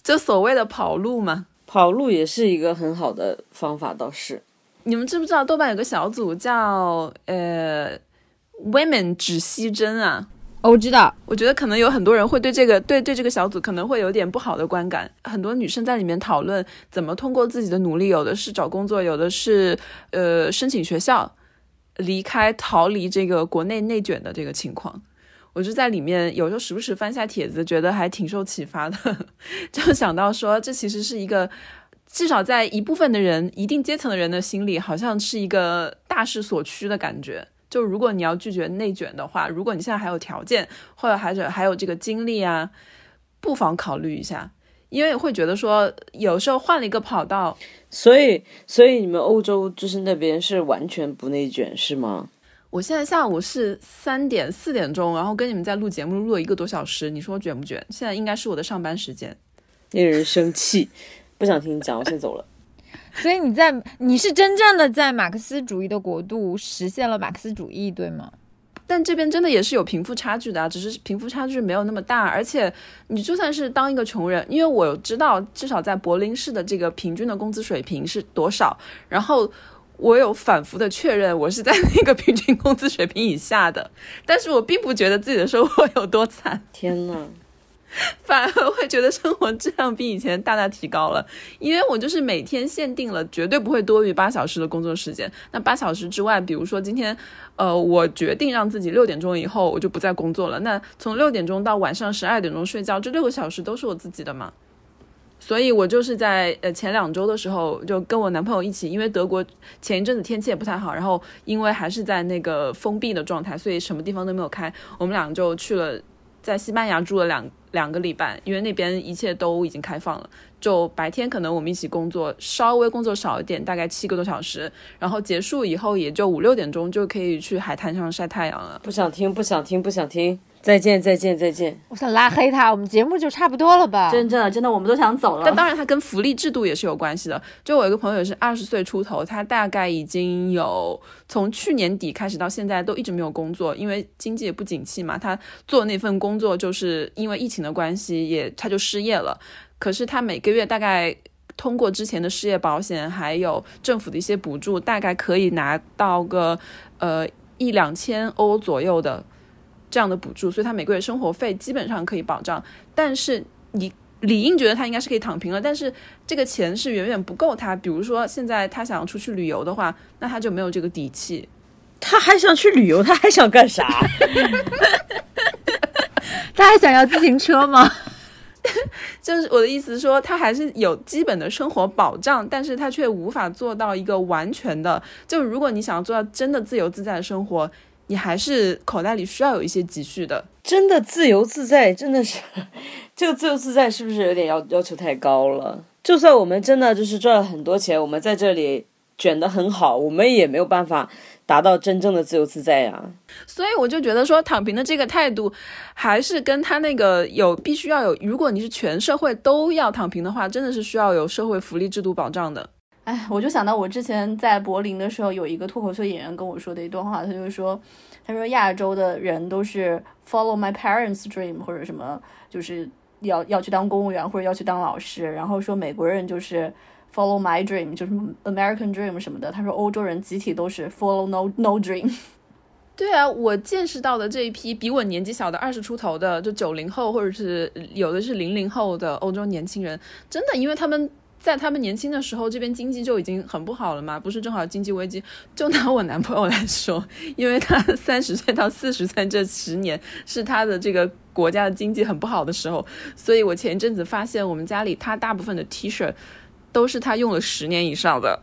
[SPEAKER 2] 就所谓的跑路嘛。
[SPEAKER 3] 跑路也是一个很好的方法，倒是。
[SPEAKER 2] 你们知不知道豆瓣有个小组叫呃 “Women 只吸针”啊？
[SPEAKER 4] 哦，我知道。
[SPEAKER 2] 我觉得可能有很多人会对这个对对这个小组可能会有点不好的观感。很多女生在里面讨论怎么通过自己的努力，有的是找工作，有的是呃申请学校，离开逃离这个国内内卷的这个情况。我就在里面，有时候时不时翻下帖子，觉得还挺受启发的，就想到说，这其实是一个，至少在一部分的人、一定阶层的人的心里，好像是一个大势所趋的感觉。就如果你要拒绝内卷的话，如果你现在还有条件，或者还是还有这个精力啊，不妨考虑一下，因为会觉得说，有时候换了一个跑道，
[SPEAKER 3] 所以，所以你们欧洲就是那边是完全不内卷是吗？
[SPEAKER 2] 我现在下午是三点四点钟，然后跟你们在录节目，录了一个多小时。你说卷不卷？现在应该是我的上班时间，
[SPEAKER 3] 令人生气，不想听你讲，我先走了。
[SPEAKER 4] 所以你在你是真正的在马克思主义的国度实现了马克思主义，对吗？
[SPEAKER 2] 但这边真的也是有贫富差距的，只是贫富差距没有那么大。而且你就算是当一个穷人，因为我知道至少在柏林市的这个平均的工资水平是多少，然后我有反复的确认我是在那个平均工资水平以下的，但是我并不觉得自己的生活有多惨。
[SPEAKER 3] 天呐！
[SPEAKER 2] 反而会觉得生活质量比以前大大提高了，因为我就是每天限定了绝对不会多于八小时的工作时间。那八小时之外，比如说今天，呃，我决定让自己六点钟以后我就不再工作了。那从六点钟到晚上十二点钟睡觉，这六个小时都是我自己的嘛。所以我就是在呃前两周的时候就跟我男朋友一起，因为德国前一阵子天气也不太好，然后因为还是在那个封闭的状态，所以什么地方都没有开，我们俩就去了。在西班牙住了两两个礼拜，因为那边一切都已经开放了。就白天可能我们一起工作，稍微工作少一点，大概七个多小时，然后结束以后也就五六点钟就可以去海滩上晒太阳了。
[SPEAKER 3] 不想听，不想听，不想听。再见，再见，再见！
[SPEAKER 4] 我想拉黑他，我们节目就差不多了吧？
[SPEAKER 5] 真的，真的，我们都想走了。
[SPEAKER 2] 但当然，他跟福利制度也是有关系的。就我一个朋友是二十岁出头，他大概已经有从去年底开始到现在都一直没有工作，因为经济也不景气嘛。他做那份工作就是因为疫情的关系，也他就失业了。可是他每个月大概通过之前的失业保险，还有政府的一些补助，大概可以拿到个呃一两千欧左右的。这样的补助，所以他每个月生活费基本上可以保障。但是你理应觉得他应该是可以躺平了，但是这个钱是远远不够他。比如说现在他想要出去旅游的话，那他就没有这个底气。
[SPEAKER 3] 他还想去旅游，他还想干啥？
[SPEAKER 4] 他还想要自行车吗？
[SPEAKER 2] 就是我的意思说，他还是有基本的生活保障，但是他却无法做到一个完全的。就如果你想要做到真的自由自在的生活。你还是口袋里需要有一些积蓄的。
[SPEAKER 3] 真的自由自在，真的是这个自由自在是不是有点要要求太高了？就算我们真的就是赚了很多钱，我们在这里卷得很好，我们也没有办法达到真正的自由自在呀。
[SPEAKER 2] 所以我就觉得说，躺平的这个态度，还是跟他那个有必须要有。如果你是全社会都要躺平的话，真的是需要有社会福利制度保障的。
[SPEAKER 5] 哎，我就想到我之前在柏林的时候，有一个脱口秀演员跟我说的一段话，他就说，他说亚洲的人都是 follow my parents' dream 或者什么，就是要要去当公务员或者要去当老师，然后说美国人就是 follow my dream，就是 American dream 什么的。他说欧洲人集体都是 follow no no dream。
[SPEAKER 2] 对啊，我见识到的这一批比我年纪小的二十出头的，就九零后或者是有的是零零后的欧洲年轻人，真的，因为他们。在他们年轻的时候，这边经济就已经很不好了嘛，不是正好经济危机？就拿我男朋友来说，因为他三十岁到四十岁这十年是他的这个国家的经济很不好的时候，所以我前一阵子发现我们家里他大部分的 T 恤都是他用了十年以上的。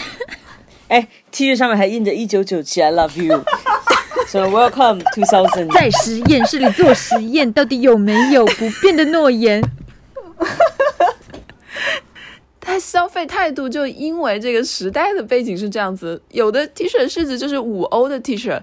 [SPEAKER 3] 哎，T 恤上面还印着一九九七，I love you。So Welcome two thousand，
[SPEAKER 4] 在实验室里做实验，到底有没有不变的诺言？
[SPEAKER 2] 他消费态度就因为这个时代的背景是这样子，有的 T 恤式子就是五欧的 T 恤。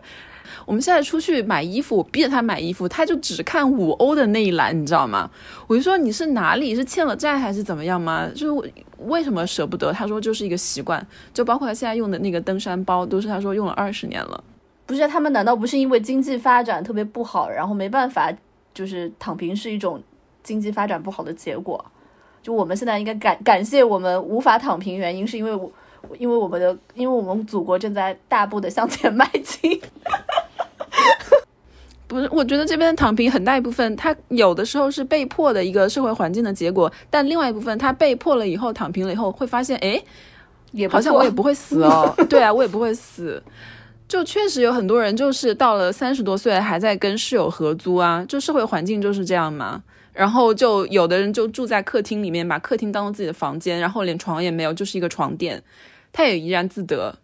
[SPEAKER 2] 我们现在出去买衣服，我逼着他买衣服，他就只看五欧的那一栏，你知道吗？我就说你是哪里是欠了债还是怎么样吗？就是为什么舍不得？他说就是一个习惯，就包括他现在用的那个登山包，都是他说用了二十年了。
[SPEAKER 5] 不是他们难道不是因为经济发展特别不好，然后没办法，就是躺平是一种经济发展不好的结果？就我们现在应该感感谢我们无法躺平，原因是因为我，因为我们的，因为我们祖国正在大步的向前迈进。
[SPEAKER 2] 不是，我觉得这边的躺平很大一部分，它有的时候是被迫的一个社会环境的结果，但另外一部分，它被迫了以后躺平了以后，会发现，哎，
[SPEAKER 5] 也
[SPEAKER 2] 好像我也不会死哦。对啊，我也不会死。就确实有很多人就是到了三十多岁还在跟室友合租啊，就社会环境就是这样嘛。然后就有的人就住在客厅里面，把客厅当做自己的房间，然后连床也没有，就是一个床垫，他也怡然自得，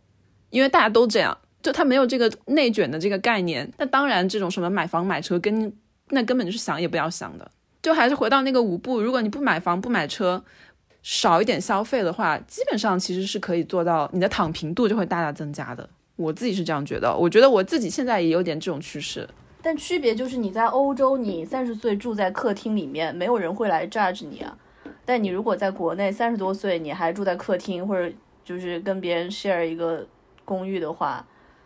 [SPEAKER 2] 因为大家都这样，就他没有这个内卷的这个概念。那当然，这种什么买房买车，跟那根本就是想也不要想的。就还是回到那个五步，如果你不买房不买车，少一点消费的话，基本上其实是可以做到你的躺平度就会大大增加的。我自己是这样觉得，我觉得我自己现在也有点这种趋势。
[SPEAKER 5] 但区别就是你在欧洲，你三十岁住在客厅里面，没有人会来 judge 你啊。但你如果在国内三十多岁，你还住在客厅或者就是跟别人 share 一个公寓的话，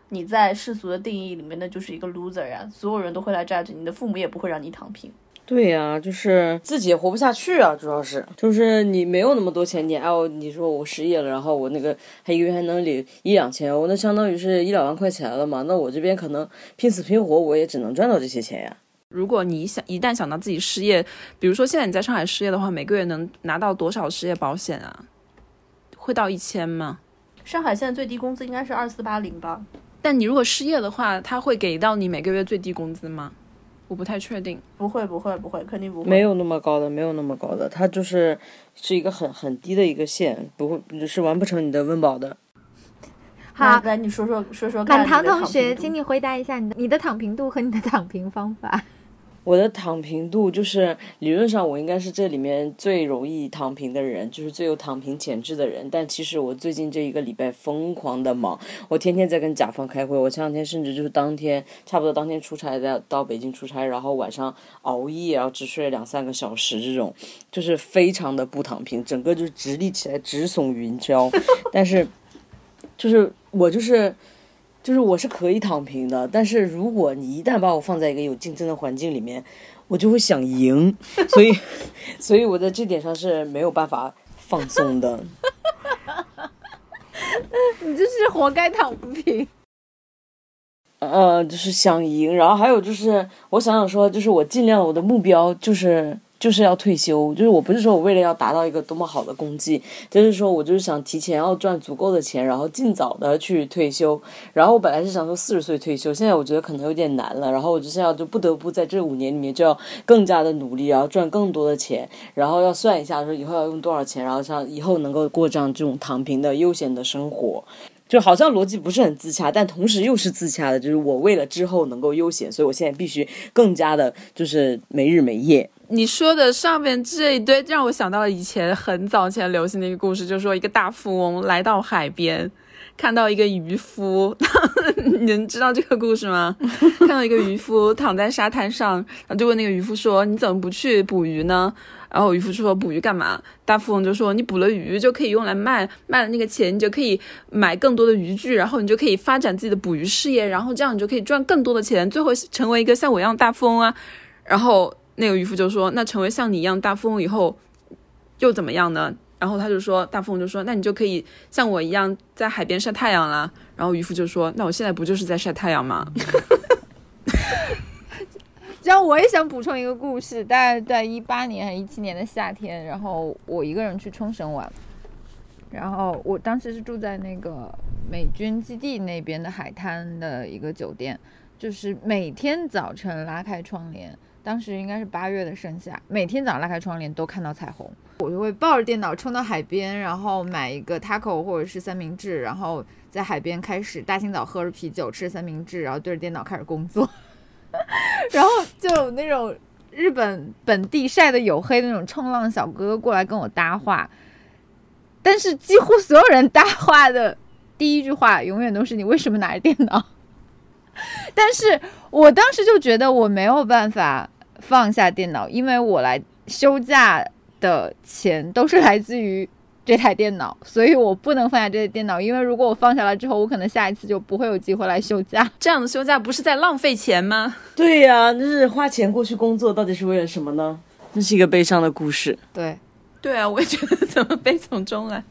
[SPEAKER 5] 你在世俗的定义里面那就是一个 loser 呀，所有人都会来 judge 你，你的父母也不会让你躺平。
[SPEAKER 3] 对呀、就是自己也活不下去啊，主要是就是你没有那么多钱，你还有你说我失业了，然后我那个还一个月还能领一两千我，那相当于是一两万块钱了嘛。那我这边可能拼死拼活，我也只能赚到这些钱呀。
[SPEAKER 2] 如果你想一旦想到自己失业，比如说现在你在上海失业的话，每个月能拿到多少失业保险啊？会到一千吗？
[SPEAKER 5] 上海现在最低工资应该是二四八零吧？
[SPEAKER 2] 但你如果失业的话，他会给到你每个月最低工资吗？我不太确定。
[SPEAKER 5] 不会，不会，不会，肯定不会。
[SPEAKER 3] 没有那么高的，没有那么高的，它就是是一个很很低的一个线，不会是完不成你的温饱的。
[SPEAKER 4] 好，
[SPEAKER 5] 来来，你说说说说看
[SPEAKER 4] 满堂同学，请你回答一下你的你的躺平度和你的躺平方法。
[SPEAKER 3] 我的躺平度就是理论上我应该是这里面最容易躺平的人，就是最有躺平潜质的人。但其实我最近这一个礼拜疯狂的忙，我天天在跟甲方开会。我前两天甚至就是当天差不多当天出差在到北京出差，然后晚上熬夜，然后只睡了两三个小时，这种就是非常的不躺平，整个就是直立起来直耸云霄。但是就是我就是。就是我是可以躺平的，但是如果你一旦把我放在一个有竞争的环境里面，我就会想赢，所以，所以我在这点上是没有办法放松的。
[SPEAKER 4] 你就是活该躺不平。
[SPEAKER 3] 呃，就是想赢，然后还有就是我想想说，就是我尽量我的目标就是就是要退休，就是我不是说我为了要达到一个多么好的功绩，就是说我就是想提前要赚足够的钱，然后尽早的去退休。然后我本来是想说四十岁退休，现在我觉得可能有点难了，然后我就现在就不得不在这五年里面就要更加的努力，然后赚更多的钱，然后要算一下说以后要用多少钱，然后像以后能够过这样这种躺平的悠闲的生活。就好像逻辑不是很自洽，但同时又是自洽的。就是我为了之后能够悠闲，所以我现在必须更加的，就是没日没夜。
[SPEAKER 2] 你说的上面这一堆，让我想到了以前很早前流行的一个故事，就是说一个大富翁来到海边，看到一个渔夫，你们知道这个故事吗？看到一个渔夫躺在沙滩上，然后就问那个渔夫说：“你怎么不去捕鱼呢？”然后渔夫说：“捕鱼干嘛？”大富翁就说：“你捕了鱼就可以用来卖，卖了那个钱你就可以买更多的渔具，然后你就可以发展自己的捕鱼事业，然后这样你就可以赚更多的钱，最后成为一个像我一样大富翁啊。”然后那个渔夫就说：“那成为像你一样大富翁以后又怎么样呢？”然后他就说：“大富翁就说，那你就可以像我一样在海边晒太阳啦。”然后渔夫就说：“那我现在不就是在晒太阳吗？”
[SPEAKER 4] 然后我也想补充一个故事，大概在一八年还是一七年的夏天，然后我一个人去冲绳玩，然后我当时是住在那个美军基地那边的海滩的一个酒店，就是每天早晨拉开窗帘，当时应该是八月的盛夏，每天早上拉开窗帘都看到彩虹，我就会抱着电脑冲到海边，然后买一个 taco 或者是三明治，然后在海边开始大清早喝着啤酒，吃着三明治，然后对着电脑开始工作。然后就有那种日本本地晒得黝黑的那种冲浪小哥哥过来跟我搭话，但是几乎所有人搭话的第一句话永远都是“你为什么拿着电脑？” 但是我当时就觉得我没有办法放下电脑，因为我来休假的钱都是来自于这台电脑，所以我不能放下这台电脑，因为如果我放下来之后，我可能下一次就不会有机会来休假。
[SPEAKER 2] 这样的休假不是在浪费钱吗？
[SPEAKER 3] 对呀、就是花钱过去工作，到底是为了什么呢？这是一个悲伤的故事。
[SPEAKER 4] 对，
[SPEAKER 2] 对啊，我也觉得怎么悲从中来。
[SPEAKER 4] 啊，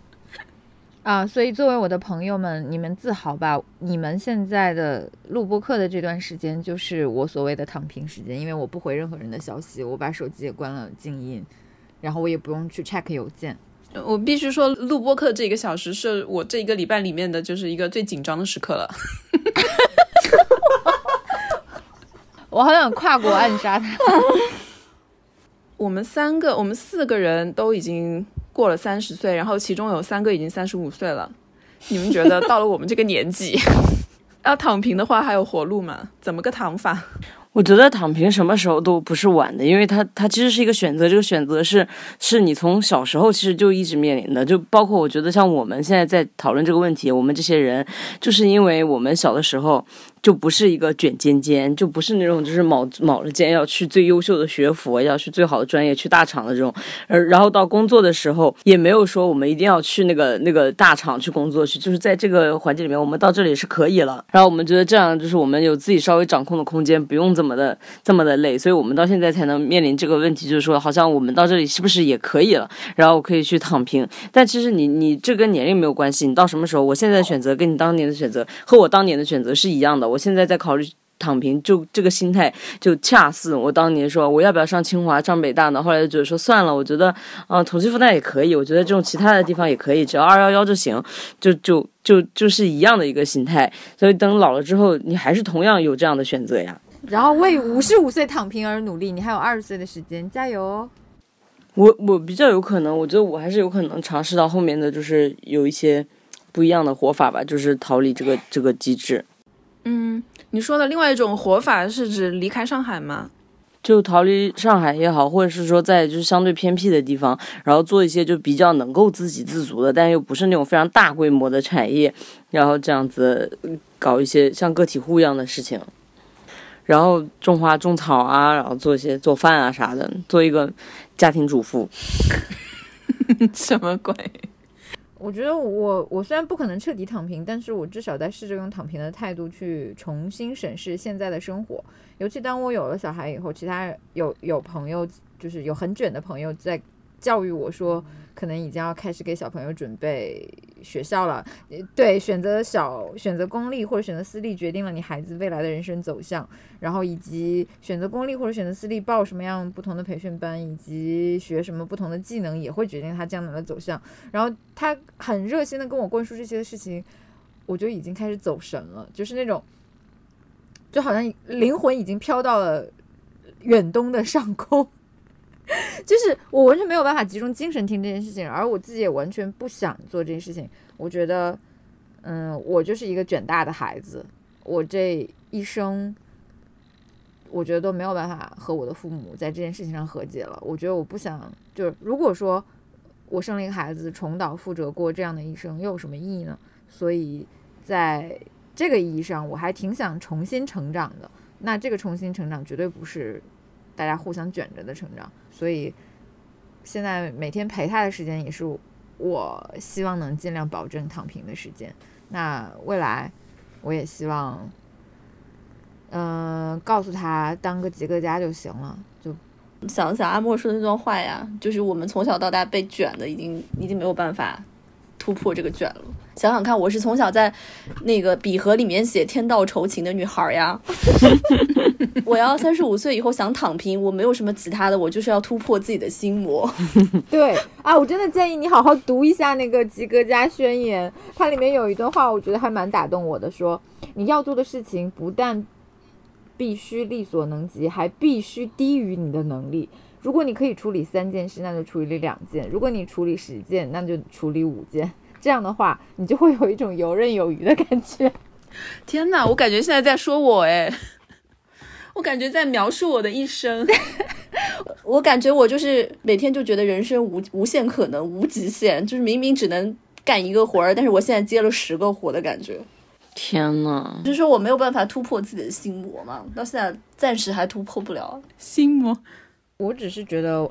[SPEAKER 4] 所以作为我的朋友们，你们自豪吧！你们现在的录播课的这段时间，就是我所谓的躺平时间，因为我不回任何人的消息，我把手机也关了静音，然后我也不用去 check 邮件。
[SPEAKER 2] 我必须说，录播课这一个小时是我这一个礼拜里面的，就是一个最紧张的时刻了。
[SPEAKER 4] 我好想跨国暗杀他。
[SPEAKER 2] 我们三个，我们四个人都已经过了三十岁，然后其中有三个已经三十五岁了。你们觉得到了我们这个年纪，要躺平的话还有活路吗？怎么个躺法？
[SPEAKER 3] 我觉得躺平什么时候都不是晚的，因为它它其实是一个选择，这个选择是是你从小时候其实就一直面临的，就包括我觉得像我们现在在讨论这个问题，我们这些人就是因为我们小的时候就不是一个卷尖尖，就不是那种就是卯卯着尖要去最优秀的学府，要去最好的专业，去大厂的这种。而然后到工作的时候，也没有说我们一定要去那个 那个大厂去工作去，就是在这个环境里面，我们到这里是可以了。然后我们觉得这样就是我们有自己稍微掌控的空间，不用这么的这么的累，所以我们到现在才能面临这个问题，就是说好像我们到这里是不是也可以了，然后我可以去躺平。但其实你你这跟年龄没有关系，你到什么时候，我现在选择跟你当年的选择和我当年的选择是一样的。我现在在考虑躺平，就这个心态就恰似我当年说我要不要上清华、上北大呢？后来就觉得说算了，我觉得啊，统计复旦也可以，我觉得这种其他的地方也可以，只要二幺幺就行，就就就就是一样的一个心态。所以等老了之后，你还是同样有这样的选择呀。
[SPEAKER 4] 然后为五十五岁躺平而努力，你还有二十岁的时间，加油哦！
[SPEAKER 3] 我我比较有可能，我觉得我还是有可能尝试到后面的就是有一些不一样的活法吧，就是逃离这个这个机制。
[SPEAKER 2] 嗯，你说的另外一种活法是指离开上海吗？
[SPEAKER 3] 就逃离上海也好，或者是说在就是相对偏僻的地方，然后做一些就比较能够自给自足的，但又不是那种非常大规模的产业，然后这样子搞一些像个体户一样的事情，然后种花种草啊，然后做一些做饭啊啥的，做一个家庭主妇。
[SPEAKER 2] 什么鬼？
[SPEAKER 4] 我觉得我我虽然不可能彻底躺平，但是我至少在试着用躺平的态度去重新审视现在的生活。尤其当我有了小孩以后，其他有有朋友就是有很卷的朋友在教育我说，可能已经要开始给小朋友准备学校了。对，选择小选择公立或者选择私立，决定了你孩子未来的人生走向。然后以及选择公立或者选择私立，报什么样不同的培训班，以及学什么不同的技能，也会决定他将来的走向。然后他很热心的跟我灌输这些事情，我就已经开始走神了，就是那种。就好像灵魂已经飘到了远东的上空，就是我完全没有办法集中精神听这件事情，而我自己也完全不想做这件事情。我觉得，嗯，我就是一个卷大的孩子，我这一生，我觉得都没有办法和我的父母在这件事情上和解了。我觉得我不想，就是如果说我生了一个孩子，重蹈覆辙过这样的一生，又有什么意义呢？所以在。这个意义上，我还挺想重新成长的。那这个重新成长绝对不是大家互相卷着的成长。所以现在每天陪他的时间，也是我希望能尽量保证躺平的时间。那未来，我也希望，嗯，告诉他当个及格家就行了。就
[SPEAKER 5] 想想阿莫说的那段话呀，就是我们从小到大被卷的，已经已经没有办法。突破这个卷了，想想看，我是从小在那个笔盒里面写“天道酬勤”的女孩呀。我要三十五岁以后想躺平，我没有什么其他的，我就是要突破自己的心魔。
[SPEAKER 4] 对啊，我真的建议你好好读一下那个《及格家宣言》，它里面有一段话，我觉得还蛮打动我的，说你要做的事情不但必须力所能及，还必须低于你的能力。如果你可以处理三件事，那就处理两件；如果你处理十件，那就处理五件。这样的话，你就会有一种游刃有余的感觉。
[SPEAKER 2] 天哪，我感觉现在在说我哎，我感觉在描述我的一生。
[SPEAKER 5] 我感觉我就是每天就觉得人生无无限可能、无极限，就是明明只能干一个活儿，但是我现在接了十个活的感觉。
[SPEAKER 3] 天呐，
[SPEAKER 5] 就是说我没有办法突破自己的心魔嘛，到现在暂时还突破不了
[SPEAKER 2] 心魔。
[SPEAKER 4] 我只是觉得，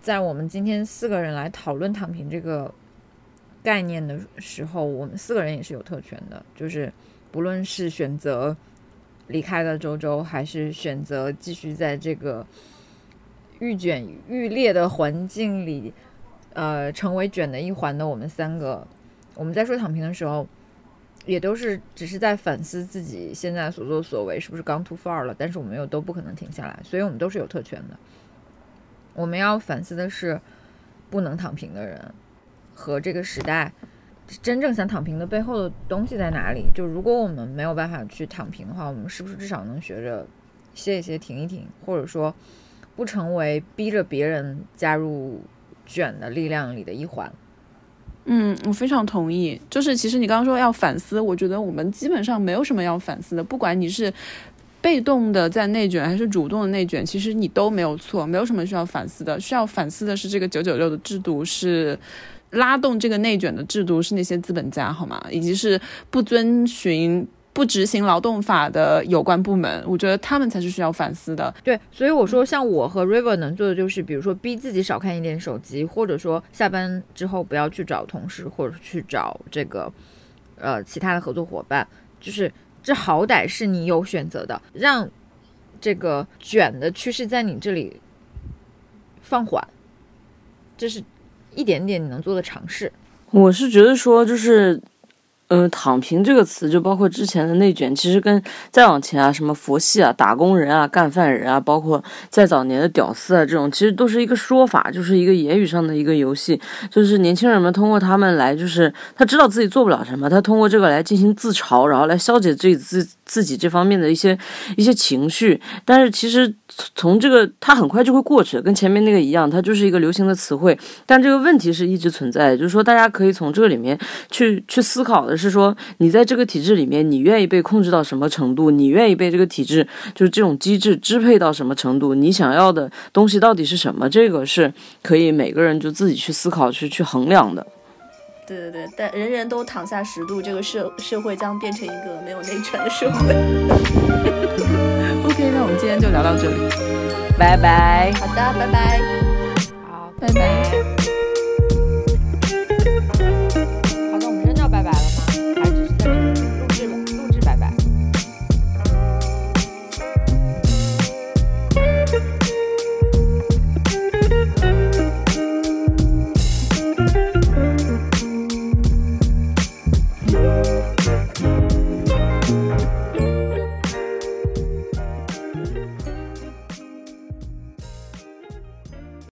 [SPEAKER 4] 在我们今天四个人来讨论躺平这个概念的时候，我们四个人也是有特权的。就是不论是选择离开了周周，还是选择继续在这个愈卷愈烈的环境里，呃，成为卷的一环的我们三个，我们在说躺平的时候，也都是只是在反思自己现在所作所为是不是刚 too far 了。但是我们又都不可能停下来，所以我们都是有特权的。我们要反思的是，不能躺平的人和这个时代真正想躺平的背后的东西在哪里？就如果我们没有办法去躺平的话，我们是不是至少能学着歇一歇、停一停，或者说不成为逼着别人加入卷的力量里的一环？
[SPEAKER 2] 嗯，我非常同意。就是其实你刚刚说要反思，我觉得我们基本上没有什么要反思的，不管你是。被动的在内卷还是主动的内卷，其实你都没有错，没有什么需要反思的。需要反思的是这个九九六的制度，是拉动这个内卷的制度，是那些资本家好吗？以及是不遵循不执行劳动法的有关部门，我觉得他们才是需要反思的。
[SPEAKER 4] 对，所以我说，像我和 River 能做的就是，比如说逼自己少看一点手机，或者说下班之后不要去找同事，或者去找这个呃其他的合作伙伴，就是这好歹是你有选择的，让这个卷的趋势在你这里放缓，这是一点点你能做的尝试。
[SPEAKER 3] 我是觉得说，就是。嗯，躺平这个词就包括之前的内卷，其实跟再往前啊，什么佛系啊、打工人啊、干饭人啊，包括在早年的屌丝啊这种，其实都是一个说法，就是一个言语上的一个游戏，就是年轻人们通过他们来，就是他知道自己做不了什么，他通过这个来进行自嘲，然后来消解自己自自己这方面的一些一些情绪。但是其实从这个他很快就会过去，跟前面那个一样，它就是一个流行的词汇。但这个问题是一直存在，就是说大家可以从这个里面去去思考的。是说，你在这个体制里面，你愿意被控制到什么程度？你愿意被这个体制，就是这种机制支配到什么程度？你想要的东西到底是什么？这个是可以每个人就自己去思考、去去衡量的。
[SPEAKER 5] 对对对，但人人都躺下十度，这个社社会将变成一个没有内卷的社会。
[SPEAKER 2] OK，那我们今天就聊到这里，
[SPEAKER 3] 拜拜。
[SPEAKER 5] 好的，拜拜。
[SPEAKER 2] 好，拜拜。